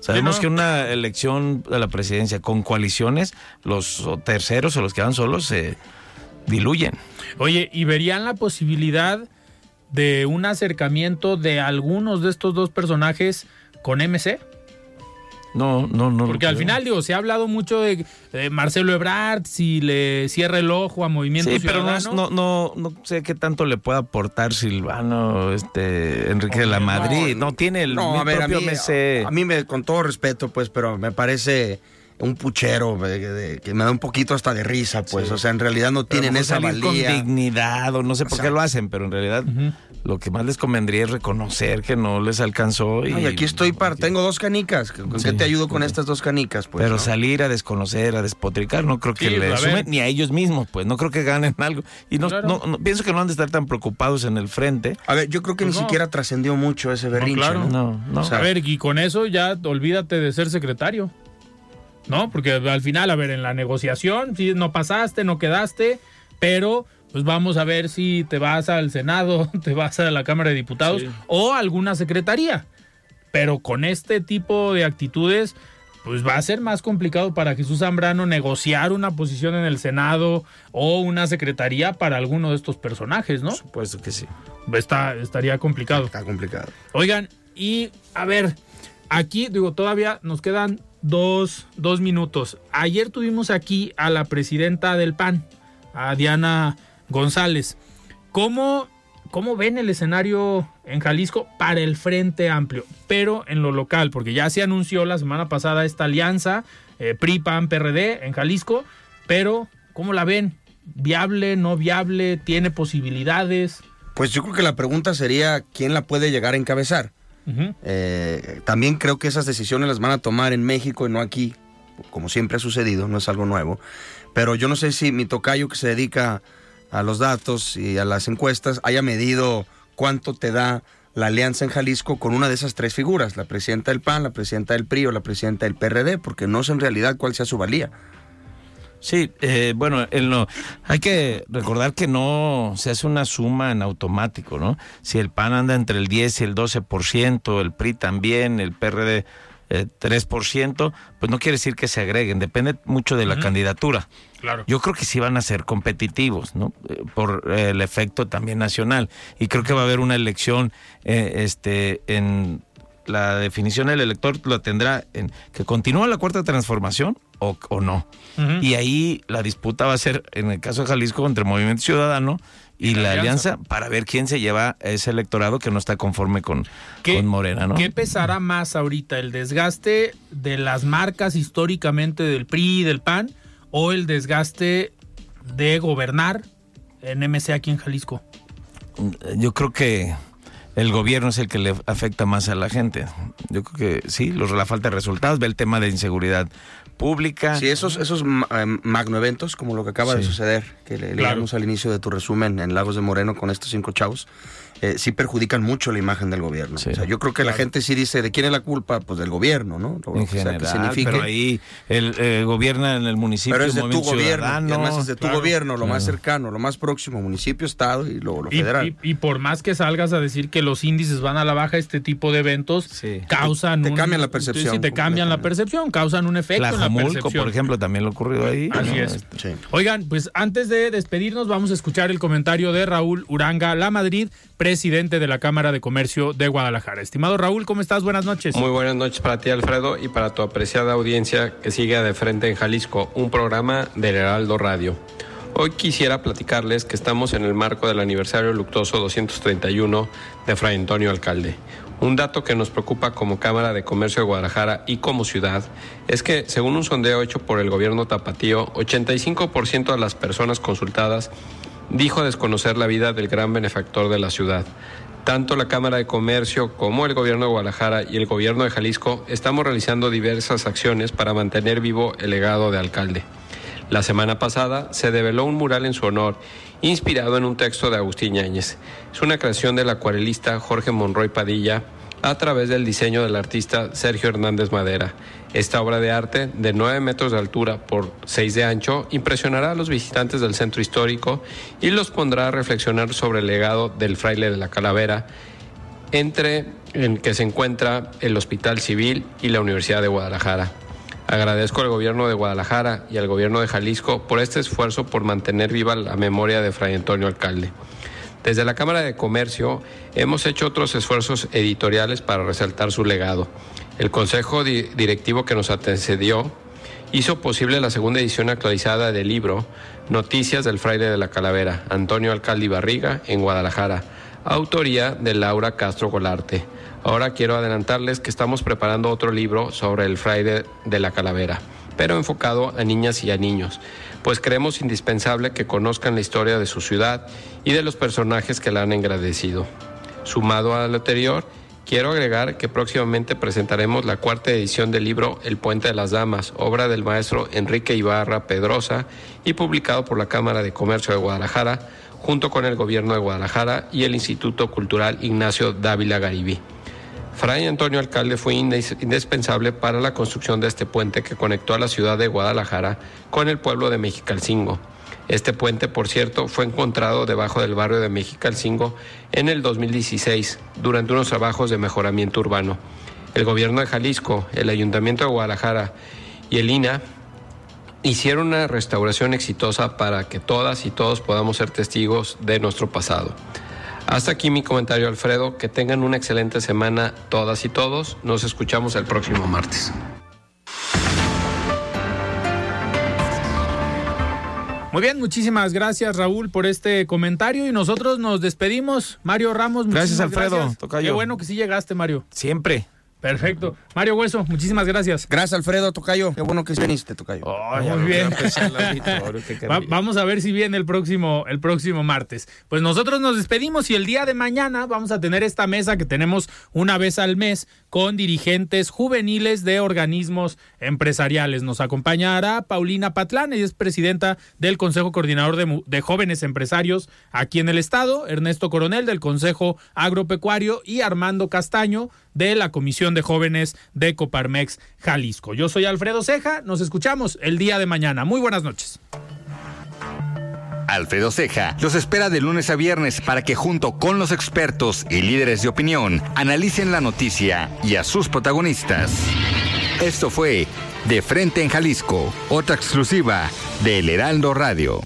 D: Sabemos
A: Sí, no.
D: que una elección de la presidencia con coaliciones, los terceros o los que van solos se diluyen.
A: Oye, ¿y verían la posibilidad de un acercamiento de algunos de estos dos personajes con MC?
D: No, no, no.
A: Porque
D: lo
A: al
D: creo.
A: final, digo, se ha hablado mucho de, de Marcelo Ebrard, si le cierra el ojo a Movimiento
D: Sí, pero no,
A: Ciudadano.
D: no, no, no sé qué tanto le puede aportar Silvano, este, Enrique de la Madrid. No, tiene el
C: No, a ver, a
D: propio
C: mí,
D: MC.
C: a mí me, con todo respeto, pues, pero me parece un puchero de- de- que me da un poquito hasta de risa, pues. O sea, en realidad no
D: Pero
C: tienen esa
D: salir con
C: valía.
D: dignidad o no sé por qué lo hacen, pero en realidad lo que más les convendría es reconocer que no les alcanzó. Y,
C: Ay, aquí estoy para, tengo dos canicas. ¿Con qué te ayudo con
D: sí.
C: estas dos canicas? Pues,
D: pero
C: ¿no?
D: salir a desconocer, a despotricar, no creo que
A: Sí,
D: le sumen ni a ellos mismos, pues no creo que ganen algo. Y no,
A: Claro.
D: no- no- pienso que no han de estar tan preocupados en el frente.
C: A ver, yo creo que
A: Pues
C: ni
A: no.
C: siquiera trascendió mucho ese berrinche,
A: claro.
C: ¿no?
D: No, no.
C: O sea,
A: a ver, y con eso ya olvídate de ser secretario. ¿No? Porque al final, a ver, en la negociación, si no pasaste, no quedaste, pero pues vamos a ver si te vas al Senado, te vas a la Cámara de Diputados
D: Sí.
A: o alguna secretaría. Pero con este tipo de actitudes, pues va a ser más complicado para Jesús Zambrano negociar una posición en el Senado o una secretaría para alguno de estos personajes, ¿no?
D: Por supuesto que sí.
A: Está, estaría complicado.
C: Está complicado.
A: Oigan, y a ver, aquí digo, todavía nos quedan dos, dos minutos. Ayer tuvimos aquí a la presidenta del PAN, a Diana González. ¿Cómo, cómo ven el escenario en Jalisco para el Frente Amplio? Pero en lo local, porque ya se anunció la semana pasada esta alianza eh, PRI, PAN, PRD en Jalisco, pero ¿cómo la ven? ¿Viable, no viable? ¿Tiene posibilidades?
C: Pues yo creo que la pregunta sería quién la puede llegar a encabezar. Eh, también creo que esas decisiones las van a tomar en México y no aquí, como siempre ha sucedido, no es algo nuevo. Pero yo no sé si mi tocayo que se dedica a los datos y a las encuestas haya medido cuánto te da la alianza en Jalisco con una de esas tres figuras, la presidenta del PAN, la presidenta del PRI o la presidenta del PRD, porque no sé en realidad cuál sea su valía.
D: Sí, eh, bueno, él no, hay que recordar que no se hace una suma en automático, ¿no? Si el PAN anda entre el 10 y el 12%, el PRI también, el PRD eh, 3%, pues no quiere decir que se agreguen, depende mucho de la candidatura.
A: Claro.
D: Yo creo que sí van a ser competitivos, ¿no? Eh, Por eh, el efecto también nacional. Y creo que va a haber una elección, eh, este, en la definición del elector lo tendrá en que continúa la cuarta transformación o, o no. Y ahí la disputa va a ser, en el caso de Jalisco, entre Movimiento Ciudadano y, la, alianza. para ver quién se lleva ese electorado que no está conforme con, con Morena, ¿no?
A: ¿Qué pesará más ahorita? ¿El desgaste de las marcas históricamente del PRI y del PAN o el desgaste de gobernar en MC aquí en Jalisco?
D: Yo creo que el gobierno es el que le afecta más a la gente. Yo creo que sí, los, la falta de resultados, ve el tema de inseguridad pública.
C: Sí, esos, esos eh, magnoeventos, como lo que acaba de suceder, que le
D: Claro.
C: leíamos al inicio de tu resumen en Lagos de Moreno con estos cinco chavos, eh, sí perjudican mucho la imagen del gobierno. O sea, yo creo que la gente sí dice, ¿de quién es la culpa? Pues del gobierno, ¿no? Lo
D: en
C: que sea que
D: general,
C: signifique.
D: pero ahí el, eh, gobierna en el municipio.
C: Pero es de tu gobierno, además es de tu
D: Claro.
C: gobierno, lo más cercano, lo más próximo, municipio, estado y lo, lo federal.
A: y- y por más que salgas a decir que los índices van a la baja, este tipo de eventos causan
C: Te
A: un-
C: cambian la percepción
A: Sí, te cambian la percepción, causan un efecto en la percepción.
D: por ejemplo, también lo ocurrido ahí.
A: Así
D: ¿no?
A: es.
D: Este,
A: Oigan, pues antes de despedirnos, vamos a escuchar el comentario de Raúl Uranga La Madrid, presidente de la Cámara de Comercio de Guadalajara. Estimado Raúl, ¿cómo estás? Buenas noches.
J: Muy buenas noches para ti, Alfredo, y para tu apreciada audiencia que sigue de frente en Jalisco, un programa del Heraldo Radio. Hoy quisiera platicarles que estamos en el marco del aniversario luctuoso 231 de Fray Antonio Alcalde. Un dato que nos preocupa como Cámara de Comercio de Guadalajara y como ciudad es que, según un sondeo hecho por el gobierno tapatío, 85% de las personas consultadas dijo desconocer la vida del gran benefactor de la ciudad. Tanto la Cámara de Comercio como el Gobierno de Guadalajara y el Gobierno de Jalisco estamos realizando diversas acciones para mantener vivo el legado de alcalde. La semana pasada se develó un mural en su honor, inspirado en un texto de Agustín Yáñez. Es una creación del acuarelista Jorge Monroy Padilla a través del diseño del artista Sergio Hernández Madera. Esta obra de arte, de 9 metros de altura por 6 de ancho, impresionará a los visitantes del centro histórico y los pondrá a reflexionar sobre el legado del fraile de la calavera, entre en que se encuentra el Hospital Civil y la Universidad de Guadalajara. Agradezco al gobierno de Guadalajara y al gobierno de Jalisco por este esfuerzo por mantener viva la memoria de Fray Antonio Alcalde. Desde la Cámara de Comercio hemos hecho otros esfuerzos editoriales para resaltar su legado. El Consejo di- Directivo que nos antecedió hizo posible la segunda edición actualizada del libro Noticias del Fraile de la Calavera, Antonio Alcalde Barriga, en Guadalajara, autoría de Laura Castro Golarte. Ahora quiero adelantarles que estamos preparando otro libro sobre el Fraile de la Calavera, pero enfocado a niñas y a niños, pues creemos indispensable que conozcan la historia de su ciudad y de los personajes que la han engrandecido. Sumado a lo anterior, quiero agregar que próximamente presentaremos la cuarta edición del libro El Puente de las Damas, obra del maestro Enrique Ibarra Pedrosa y publicado por la Cámara de Comercio de Guadalajara, junto con el Gobierno de Guadalajara y el Instituto Cultural Ignacio Dávila Garibí. Fray Antonio Alcalde fue indispensable para la construcción de este puente que conectó a la ciudad de Guadalajara con el pueblo de Mexicalcingo. Este puente, por cierto, fue encontrado debajo del barrio de Mexicalcingo en el 2016 durante unos trabajos de mejoramiento urbano. El gobierno de Jalisco, el Ayuntamiento de Guadalajara y el INA hicieron una restauración exitosa para que todas y todos podamos ser testigos de nuestro pasado. Hasta aquí mi comentario, Alfredo. Que tengan una excelente semana todas y todos. Nos escuchamos el próximo martes.
A: Muy bien, muchísimas gracias Raúl por este comentario y nosotros nos despedimos. Mario Ramos,
D: Gracias,
A: muchísimas
D: Alfredo,
A: gracias.
D: tocayo.
A: Qué bueno que sí llegaste, Mario.
D: Siempre.
A: Perfecto. Mario Hueso, muchísimas gracias.
C: Gracias, Alfredo Tocayo. Qué bueno que viniste, Tocayo.
A: muy bien. vamos a ver si viene el próximo, el próximo martes. Pues nosotros nos despedimos y el día de mañana vamos a tener esta mesa que tenemos una vez al mes con dirigentes juveniles de organismos empresariales. Nos acompañará Paulina Patlán, ella es presidenta del Consejo Coordinador de, de Jóvenes Empresarios aquí en el Estado, Ernesto Coronel del Consejo Agropecuario y Armando Castaño de la Comisión de Jóvenes de Coparmex Jalisco. Yo soy Alfredo Ceja, nos escuchamos el día de mañana. Muy buenas noches.
B: Alfredo Ceja los espera de lunes a viernes para que junto con los expertos y líderes de opinión analicen la noticia y a sus protagonistas. Esto fue De Frente en Jalisco, otra exclusiva de El Heraldo Radio.